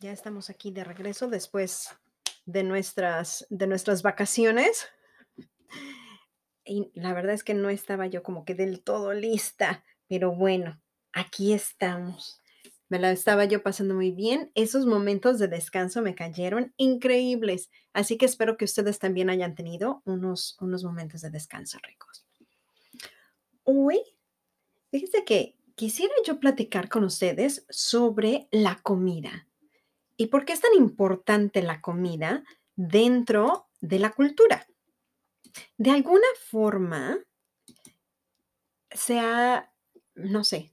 Ya estamos aquí de regreso después de nuestras, de nuestras vacaciones. Y la verdad es que no estaba yo como que del todo lista, pero bueno, aquí estamos. Me la estaba yo pasando muy bien. Esos momentos de descanso me cayeron increíbles. Así que espero que ustedes también hayan tenido unos, unos momentos de descanso ricos. Hoy, fíjense que quisiera yo platicar con ustedes sobre la comida y por qué es tan importante la comida dentro de la cultura. De alguna forma, sea, no sé,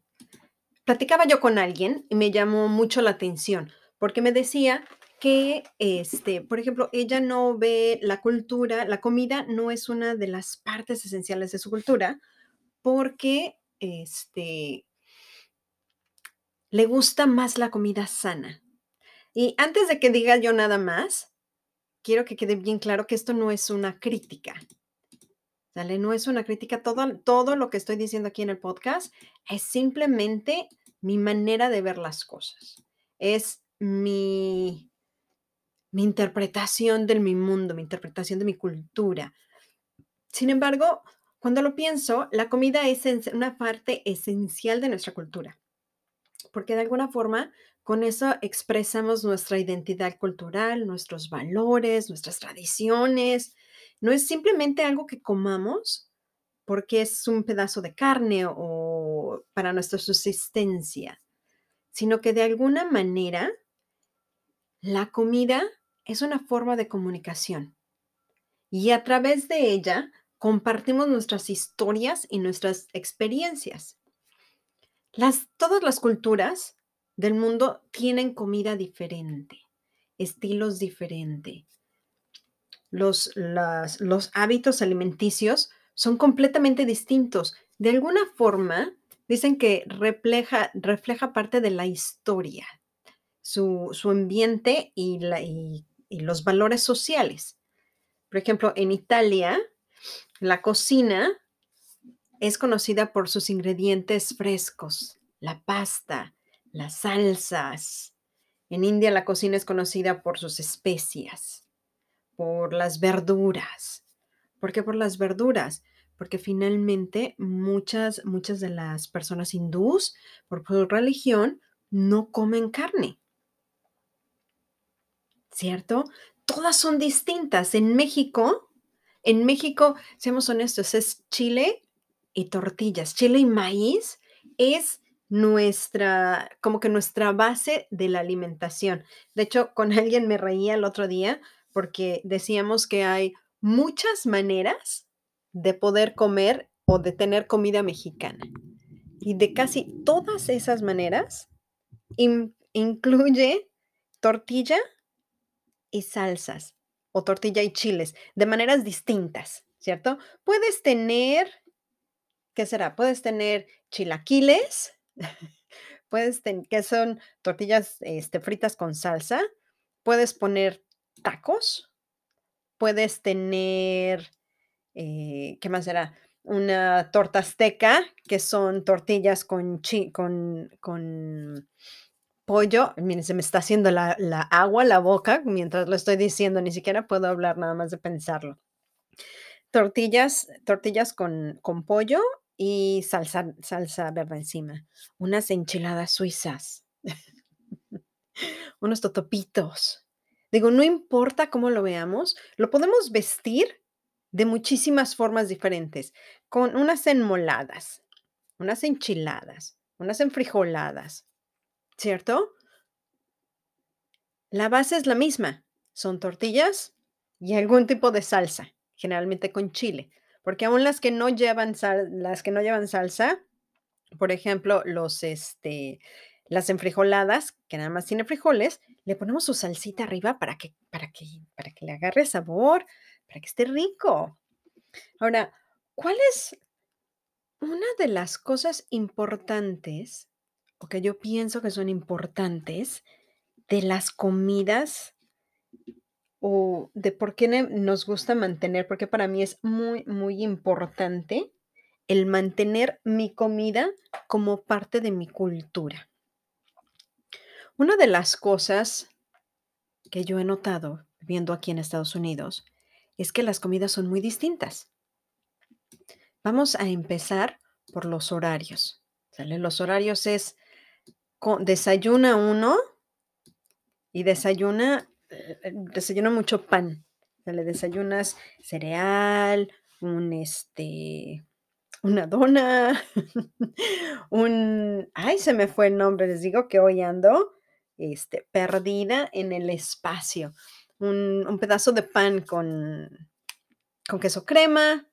platicaba yo con alguien y me llamó mucho la atención porque me decía que, este, por ejemplo, ella no ve la cultura, la comida no es una de las partes esenciales de su cultura porque, este, le gusta más la comida sana. Y antes de que diga yo nada más, quiero que quede bien claro que esto no es una crítica. ¿Sale? No es una crítica. Todo, todo lo que estoy diciendo aquí en el podcast es simplemente mi manera de ver las cosas. Es mi, mi interpretación de mi mundo, mi interpretación de mi cultura. Sin embargo, cuando lo pienso, la comida es una parte esencial de nuestra cultura, porque de alguna forma con eso expresamos nuestra identidad cultural, nuestros valores, nuestras tradiciones. No es simplemente algo que comamos porque es un pedazo de carne o para nuestra subsistencia, sino que de alguna manera la comida es una forma de comunicación y a través de ella compartimos nuestras historias y nuestras experiencias. Las, todas las culturas del mundo tienen comida diferente, estilos diferentes. Los, los hábitos alimenticios son completamente distintos. De alguna forma, dicen que refleja, refleja parte de la historia, su, ambiente y, y los valores sociales. Por ejemplo, en Italia, la cocina es conocida por sus ingredientes frescos, la pasta, las salsas. En India la cocina es conocida por sus especias, por las verduras. ¿Por qué por las verduras? Porque finalmente muchas, muchas de las personas hindús, por su religión, no comen carne. ¿Cierto? Todas son distintas. En México, en México, seamos honestos, es chile y tortillas. Chile y maíz es nuestra, como que nuestra base de la alimentación. De hecho, con alguien me reía el otro día porque decíamos que hay muchas maneras de poder comer o de tener comida mexicana. Y de casi todas esas maneras incluye tortilla y salsas o tortilla y chiles de maneras distintas, ¿cierto? Puedes tener, ¿qué será? Puedes tener chilaquiles, Puedes que son tortillas este, fritas con salsa. Puedes poner tacos. Puedes tener, eh, ¿qué más será? Una torta azteca, que son tortillas con, con, con pollo. Miren, se me está haciendo la, la agua la boca mientras lo estoy diciendo. Ni siquiera puedo hablar nada más de pensarlo tortillas, tortillas con, con, pollo y salsa, salsa verde encima. Unas enchiladas suizas. Unos totopitos. Digo, no importa cómo lo veamos, lo podemos vestir de muchísimas formas diferentes, con unas enmoladas, unas enchiladas, unas enfrijoladas, ¿cierto? La base es la misma, son tortillas y algún tipo de salsa, generalmente con chile, porque aún las que no llevan sal las que no llevan salsa, por ejemplo, los, este, las enfrijoladas, que nada más tiene frijoles, le ponemos su salsita arriba para que para que para que le agarre sabor, para que esté rico. Ahora, ¿cuál es una de las cosas importantes, o que yo pienso que son importantes, de las comidas o de por qué nos gusta mantener? Porque para mí es muy, muy importante el mantener mi comida como parte de mi cultura. Una de las cosas que yo he notado viviendo aquí en Estados Unidos es que las comidas son muy distintas. Vamos a empezar por los horarios, ¿sale? Los horarios es desayuna uno y desayuna, eh eh, desayuna mucho pan, ¿sale? Desayunas cereal, un, este, una dona, un ay, se me fue el nombre, les digo que hoy ando, este, perdida en el espacio. Un un pedazo de pan con con queso crema,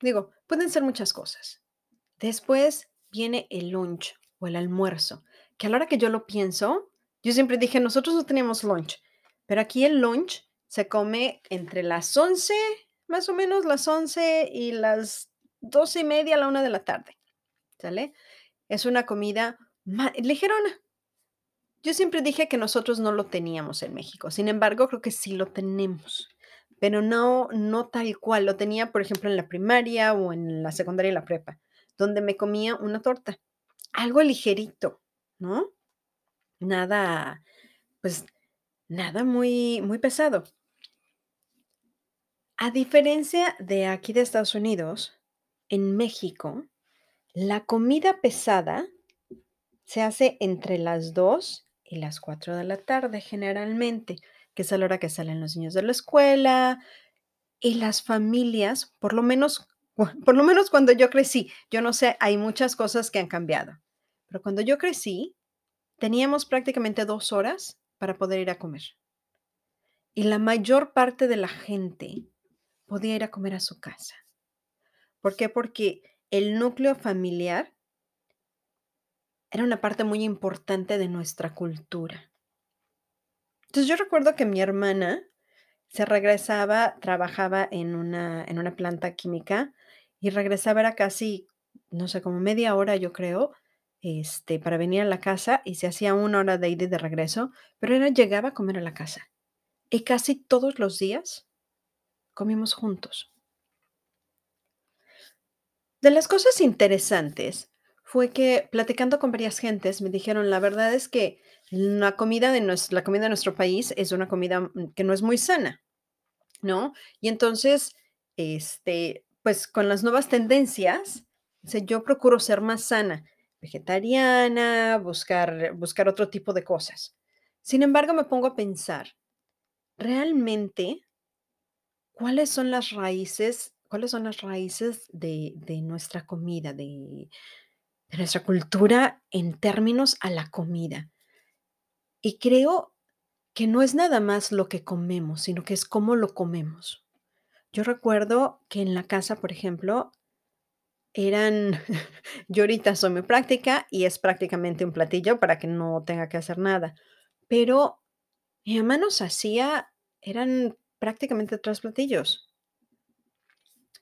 digo, pueden ser muchas cosas. Después viene el lunch o el almuerzo, que a la hora que yo lo pienso, yo siempre dije: "Nosotros no teníamos lunch", pero aquí el lunch se come entre las 11, más o menos las 11 y las 12:30, a la 1 de la tarde, ¿sale? Es una comida ligerona. Yo siempre dije que nosotros no lo teníamos en México, sin embargo, creo que sí lo tenemos, pero no no tal cual, lo tenía, por ejemplo, en la primaria o en la secundaria y la prepa, donde me comía una torta, algo ligerito, ¿no? Nada, pues, nada muy muy pesado. A diferencia de aquí de Estados Unidos, en México, la comida pesada se hace entre las 2 y las 4 de la tarde, generalmente, que es a la hora que salen los niños de la escuela, y las familias, por lo menos por lo menos cuando yo crecí, yo no sé, hay muchas cosas que han cambiado, pero cuando yo crecí, teníamos prácticamente 2 horas para poder ir a comer. Y la mayor parte de la gente podía ir a comer a su casa. ¿Por qué? Porque el núcleo familiar era una parte muy importante de nuestra cultura. Entonces, yo recuerdo que mi hermana se regresaba, trabajaba en una en una planta química y regresaba, era casi, no sé, como media hora, yo creo, este, para venir a la casa y se hacía 1 hora de ida y de regreso, pero ella llegaba a comer a la casa. Y casi todos los días comimos juntos. De las cosas interesantes fue que, platicando con varias gentes, me dijeron: "La verdad es que la comida de nues la comida de nuestro país es una comida, mm, que no es muy sana", ¿no? Y entonces, este, pues, con las nuevas tendencias, yo procuro ser más sana, vegetariana, buscar buscar otro tipo de cosas. Sin embargo, me pongo a pensar, realmente ¿cuáles son las raíces cuáles son las raíces de de nuestra comida, de de nuestra cultura en términos a la comida? Y creo que no es nada más lo que comemos, sino que es cómo lo comemos. Yo recuerdo que en la casa, por ejemplo, eran yo ahorita soy muy práctica y es prácticamente un platillo para que no tenga que hacer nada, pero mi mamá nos hacía eran prácticamente 3 platillos.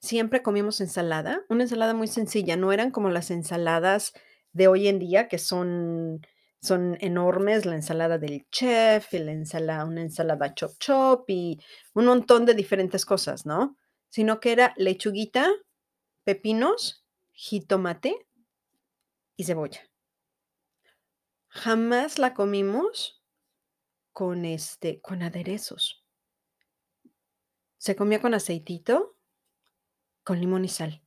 Siempre comíamos ensalada, una ensalada muy sencilla, no eran como las ensaladas de hoy en día, que son son enormes, la ensalada del chef, y la ensala una ensalada chop chop y un montón de diferentes cosas, ¿no? Sino que era lechuguita, pepinos, jitomate y cebolla. Jamás la comimos con, este, con aderezos. Se comía con aceitito, con limón y sal.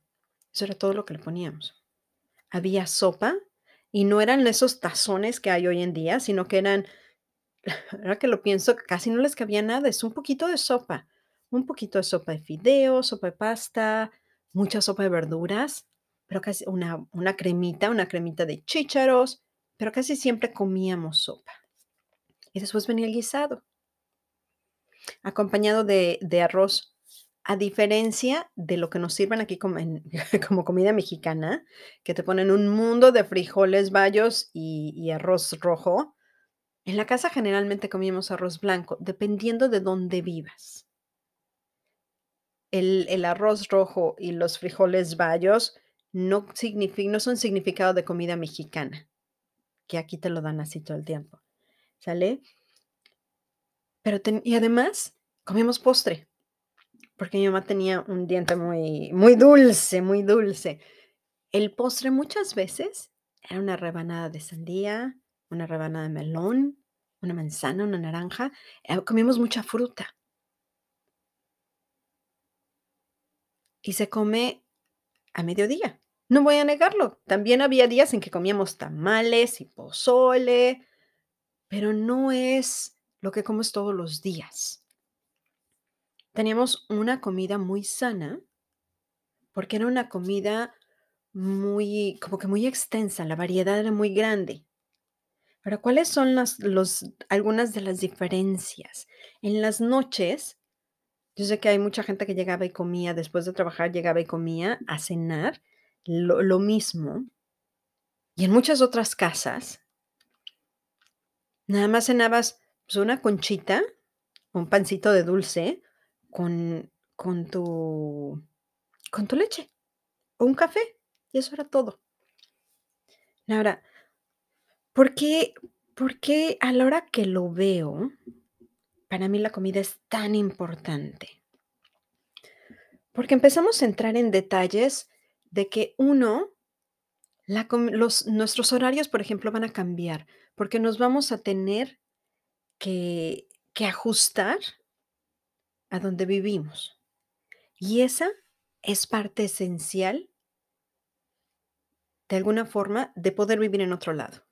Eso era todo lo que le poníamos. Había sopa y no eran esos tazones que hay hoy en día, sino que eran ahora que lo pienso, casi no les cabía nada, es un poquito de sopa, un poquito de sopa de fideos, sopa de pasta, mucha sopa de verduras, pero casi una, una cremita, una cremita de chícharos, pero casi siempre comíamos sopa. Y después venía el guisado, acompañado de, de arroz. A diferencia de lo que nos sirven aquí como, como comida mexicana, que te ponen un mundo de frijoles bayos y, y arroz rojo, en la casa generalmente comíamos arroz blanco, dependiendo de dónde vivas. El, el arroz rojo y los frijoles bayos no, no son significado de comida mexicana, que aquí te lo dan así todo el tiempo. ¿Sale? Pero y además comíamos postre, porque mi mamá tenía un diente muy, muy dulce, muy dulce. El postre muchas veces era una rebanada de sandía, una rebanada de melón, una manzana, una naranja. eh, comíamos mucha fruta y se come a mediodía. No voy a negarlo. También había días en que comíamos tamales y pozole, pero no es lo que comes todos los días. Teníamos una comida muy sana porque era una comida muy, como que muy extensa, la variedad era muy grande. Pero ¿cuáles son las, los, algunas de las diferencias? En las noches, yo sé que hay mucha gente que llegaba y comía, después de trabajar llegaba y comía a cenar lo, lo mismo. Y en muchas otras casas, nada más cenabas pues, una conchita, un pancito de dulce con, con tu, con tu leche o un café. Y eso era todo. Ahora, ¿por qué, por qué a la hora que lo veo, para mí la comida es tan importante? Porque empezamos a entrar en detalles de que uno, los, nuestros horarios, por ejemplo, van a cambiar, porque nos vamos a tener que, que ajustar a donde vivimos. Y esa es parte esencial, de alguna forma, de poder vivir en otro lado.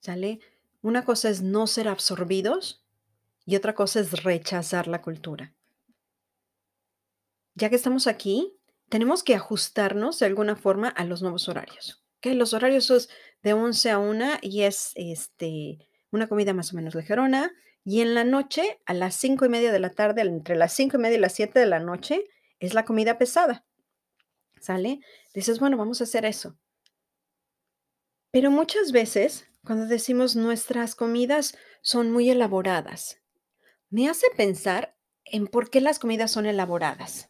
¿Sale? Una cosa es no ser absorbidos y otra cosa es rechazar la cultura. Ya que estamos aquí, tenemos que ajustarnos de alguna forma a los nuevos horarios. ¿ok? Los horarios son de 11 a 1 y es este, una comida más o menos ligerona. Y en la noche, a las 5 y media de la tarde, entre las 5 y media y las 7 de la noche, es la comida pesada. ¿Sale? Dices, bueno, vamos a hacer eso. Pero muchas veces, cuando decimos nuestras comidas son muy elaboradas, me hace pensar en por qué las comidas son elaboradas.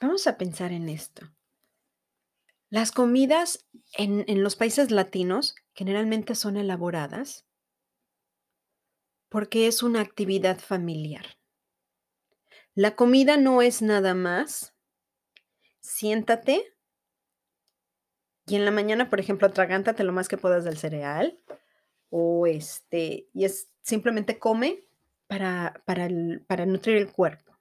Vamos a pensar en esto. Las comidas en, en los países latinos generalmente son elaboradas porque es una actividad familiar. La comida no es nada más. Siéntate y en la mañana, por ejemplo, atragántate lo más que puedas del cereal o este, y es simplemente come para, para, el- para nutrir el cuerpo.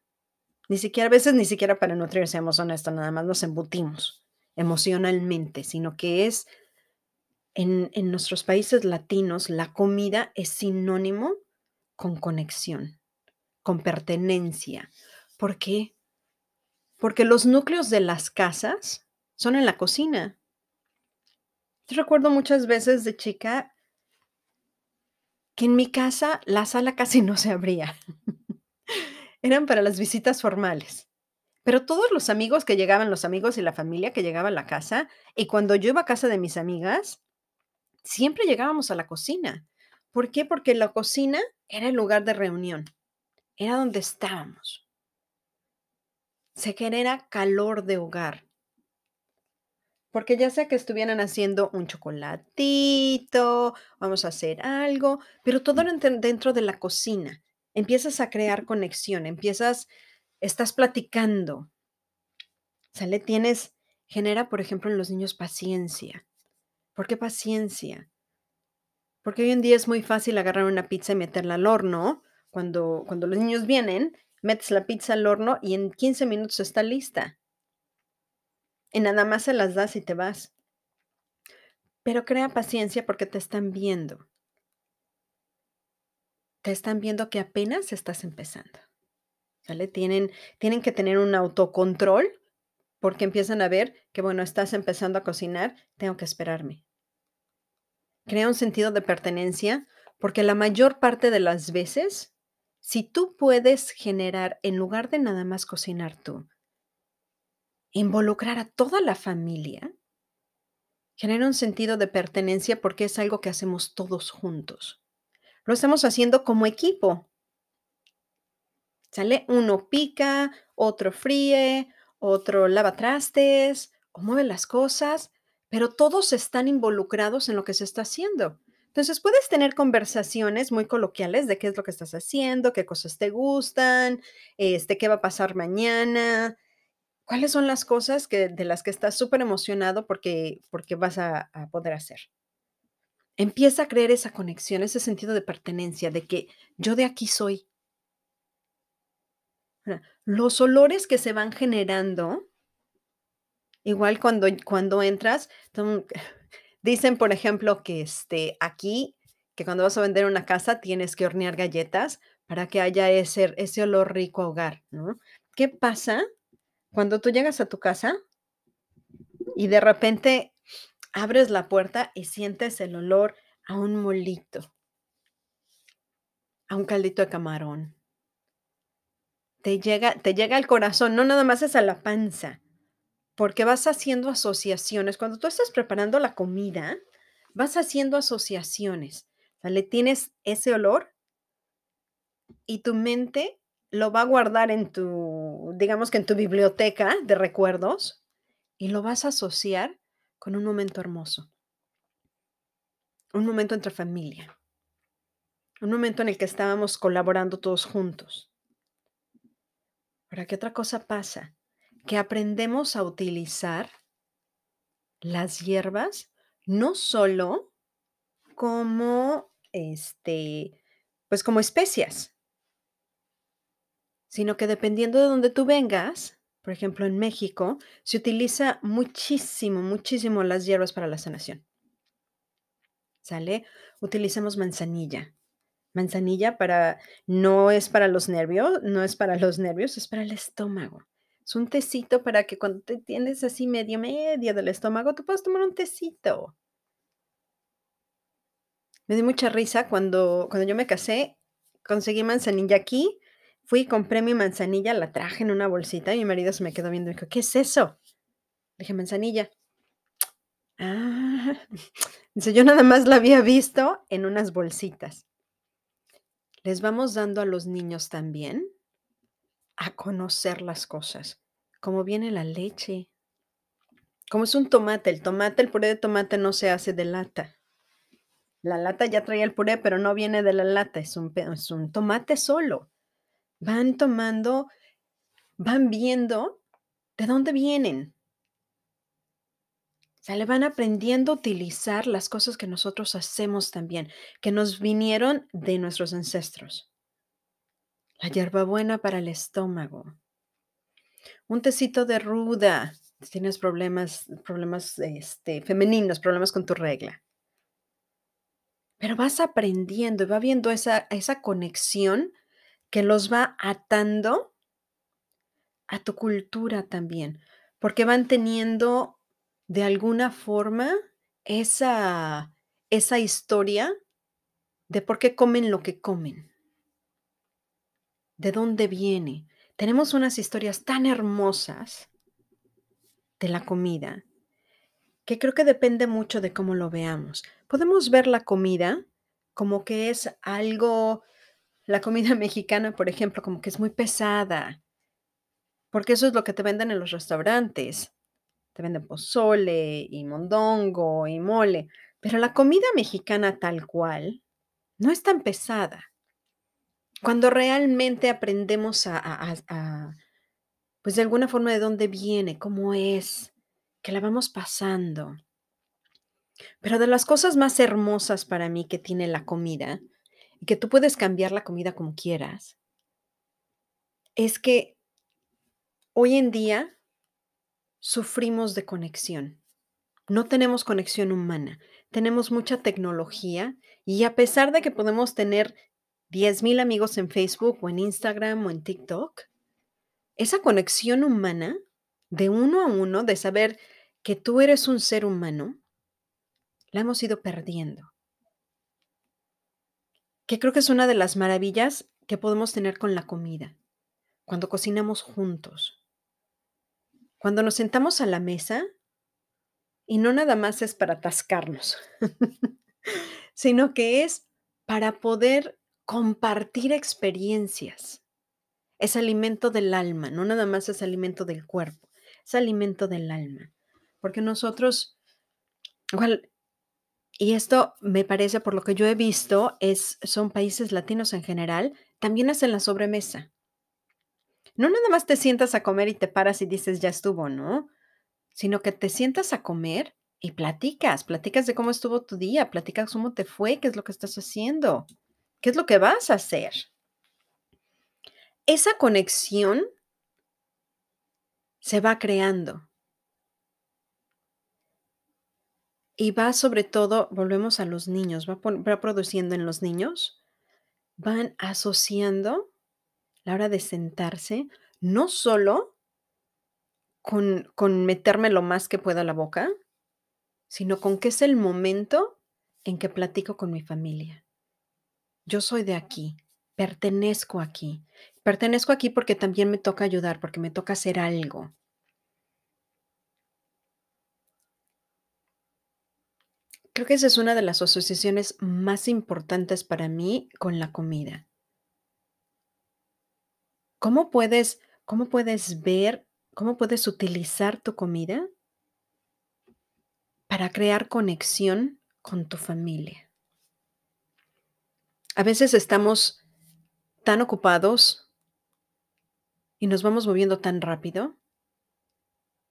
Ni siquiera, a veces ni siquiera para nutrir, seamos honestos, nada más nos embutimos emocionalmente, sino que es en, en nuestros países latinos, la comida es sinónimo con conexión, con pertenencia. ¿Por qué? Porque los núcleos de las casas son en la cocina. Yo recuerdo muchas veces de chica que en mi casa la sala casi no se abría. Eran para las visitas formales. Pero todos los amigos que llegaban, los amigos y la familia que llegaba a la casa, y cuando yo iba a casa de mis amigas, siempre llegábamos a la cocina. ¿Por qué? Porque la cocina era el lugar de reunión, era donde estábamos. Se genera calor de hogar. Porque ya sea que estuvieran haciendo un chocolatito, vamos a hacer algo, pero todo enten- dentro de la cocina. Empiezas a crear conexión, empiezas, estás platicando, ¿sale? Tienes, genera, por ejemplo, en los niños paciencia. ¿Por qué paciencia? Porque hoy en día es muy fácil agarrar una pizza y meterla al horno. Cuando, cuando los niños vienen, metes la pizza al horno y en 15 minutos está lista. Y nada más se las das y te vas. Pero crea paciencia porque te están viendo. Te están viendo que apenas estás empezando, ¿sale? Tienen tienen que tener un autocontrol, porque empiezan a ver que, bueno, estás empezando a cocinar, tengo que esperarme. Crea un sentido de pertenencia, porque la mayor parte de las veces, si tú puedes generar, en lugar de nada más cocinar tú involucrar a toda la familia genera un sentido de pertenencia, porque es algo que hacemos todos juntos. Lo estamos haciendo como equipo. ¿Sale? Uno pica, otro fríe, otro lava trastes o mueve las cosas, pero todos están involucrados en lo que se está haciendo. Entonces, puedes tener conversaciones muy coloquiales de qué es lo que estás haciendo, qué cosas te gustan, este, qué va a pasar mañana, cuáles son las cosas que de las que estás súper emocionado porque porque vas a poder hacer. Empieza a crear esa conexión, ese sentido de pertenencia, de que yo de aquí soy. Los olores que se van generando igual cuando cuando entras, dicen, por ejemplo, que, este, aquí, que cuando vas a vender una casa tienes que hornear galletas para que haya ese ese olor rico a hogar. ¿Qué pasa cuando tú llegas a tu casa y de repente abres la puerta y sientes el olor a un molito? A un caldito de camarón. Te llega te llega al corazón, no nada más es a la panza, porque vas haciendo asociaciones. Cuando tú estás preparando la comida, vas haciendo asociaciones, ¿sale? Tienes ese olor y tu mente lo va a guardar en tu, digamos que en tu biblioteca de recuerdos, y lo vas a asociar con un momento hermoso. Un momento entre familia. Un momento en el que estábamos colaborando todos juntos. Ahora, ¿qué otra cosa pasa? Que aprendemos a utilizar las hierbas, no solo como, este, pues, como especias sino que dependiendo de donde tú vengas, por ejemplo, en México, se utiliza muchísimo, muchísimo las hierbas para la sanación. ¿Sale? Utilizamos manzanilla. Manzanilla para no es para los nervios, no es para los nervios, es para el estómago. Es un tecito para que cuando te tienes así medio, medio del estómago, tú puedas tomar un tecito. Me dio mucha risa cuando cuando yo me casé, conseguí manzanilla aquí, fui compré mi manzanilla, la traje en una bolsita, y mi marido se me quedó viendo y dijo: "¿Qué es eso?". Le dije: "Manzanilla". Ah, dice: "Yo nada más la había visto en unas bolsitas". Les vamos dando a los niños también a conocer las cosas, como viene la leche. Como es un tomate, el tomate, el puré de tomate no se hace de lata. La lata ya traía el puré, pero no viene de la lata, es un es un tomate solo. Van tomando van viendo de dónde vienen. O sea, le van aprendiendo a utilizar las cosas que nosotros hacemos también, que nos vinieron de nuestros ancestros. La hierbabuena para el estómago. Un tecito de ruda, si tienes problemas problemas, este, femeninos, problemas con tu regla. Pero vas aprendiendo y va habiendo esa esa conexión que los va atando a tu cultura también, porque van teniendo de alguna forma esa esa historia de por qué comen lo que comen. De dónde viene. Tenemos unas historias tan hermosas de la comida, que creo que depende mucho de cómo lo veamos. Podemos ver la comida como que es algo la comida mexicana, por ejemplo, como que es muy pesada. Porque eso es lo que te venden en los restaurantes. Te venden pozole, y mondongo, y mole, pero la comida mexicana tal cual, no es tan pesada. Cuando realmente aprendemos a a a pues, de alguna forma de dónde viene, cómo es, que la vamos pasando. Pero de las cosas más hermosas para mí que tiene la comida, y que tú puedes cambiar la comida como quieras es que hoy en día sufrimos de conexión no tenemos conexión humana, tenemos mucha tecnología y a pesar de que podemos tener 10,000 amigos en Facebook o en Instagram o en TikTok, esa conexión humana de uno a uno, de saber que tú eres un ser humano, la hemos ido perdiendo. Que creo que es una de las maravillas que podemos tener con la comida, cuando cocinamos juntos. Cuando nos sentamos a la mesa, y no nada más es para atascarnos, sino que es para poder compartir experiencias. Es alimento del alma, no nada más es alimento del cuerpo, es alimento del alma. Porque nosotros, igual, y esto me parece, por lo que yo he visto, es, son países latinos en general, también hacen la sobremesa. No nada más te sientas a comer y te paras y dices, ya estuvo, ¿no? Sino que te sientas a comer y platicas, platicas de cómo estuvo tu día, platicas cómo te fue, qué es lo que estás haciendo, qué es lo que vas a hacer. Esa conexión se va creando. Y va sobre todo, volvemos a los niños, va, va produciendo en los niños, van asociando la hora de sentarse, no solo con, con meterme lo más que pueda la boca, sino con que es el momento en que platico con mi familia. Yo soy de aquí, pertenezco aquí. Pertenezco aquí porque también me toca ayudar, porque me toca hacer algo. Creo que esa es una de las asociaciones más importantes para mí con la comida. ¿Cómo puedes, cómo puedes ver, cómo puedes utilizar tu comida para crear conexión con tu familia? A veces estamos tan ocupados y nos vamos moviendo tan rápido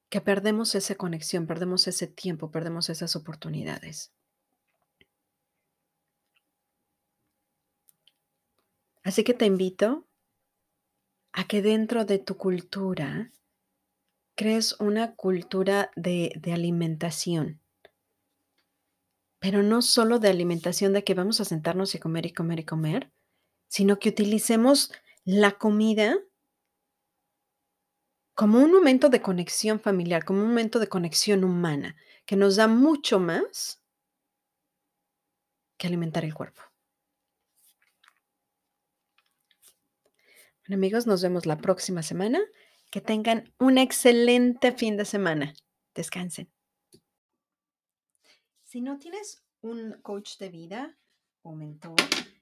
que perdemos esa conexión, perdemos ese tiempo, perdemos esas oportunidades. Así que te invito a que dentro de tu cultura crees una cultura de, de alimentación, pero no solo de alimentación de que vamos a sentarnos y comer y comer y comer, sino que utilicemos la comida como un momento de conexión familiar, como un momento de conexión humana, que nos da mucho más que alimentar el cuerpo. Bueno, amigos, nos vemos la próxima semana. Que tengan un excelente fin de semana. Descansen. Si no tienes un coach de vida o mentor,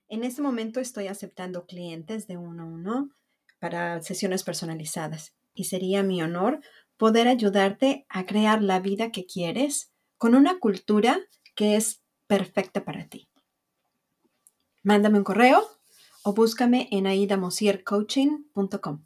en este momento estoy aceptando clientes de uno a uno para sesiones personalizadas y sería mi honor poder ayudarte a crear la vida que quieres con una cultura que es perfecta para ti. Mándame un correo o búscame en aidamosiercoaching.com.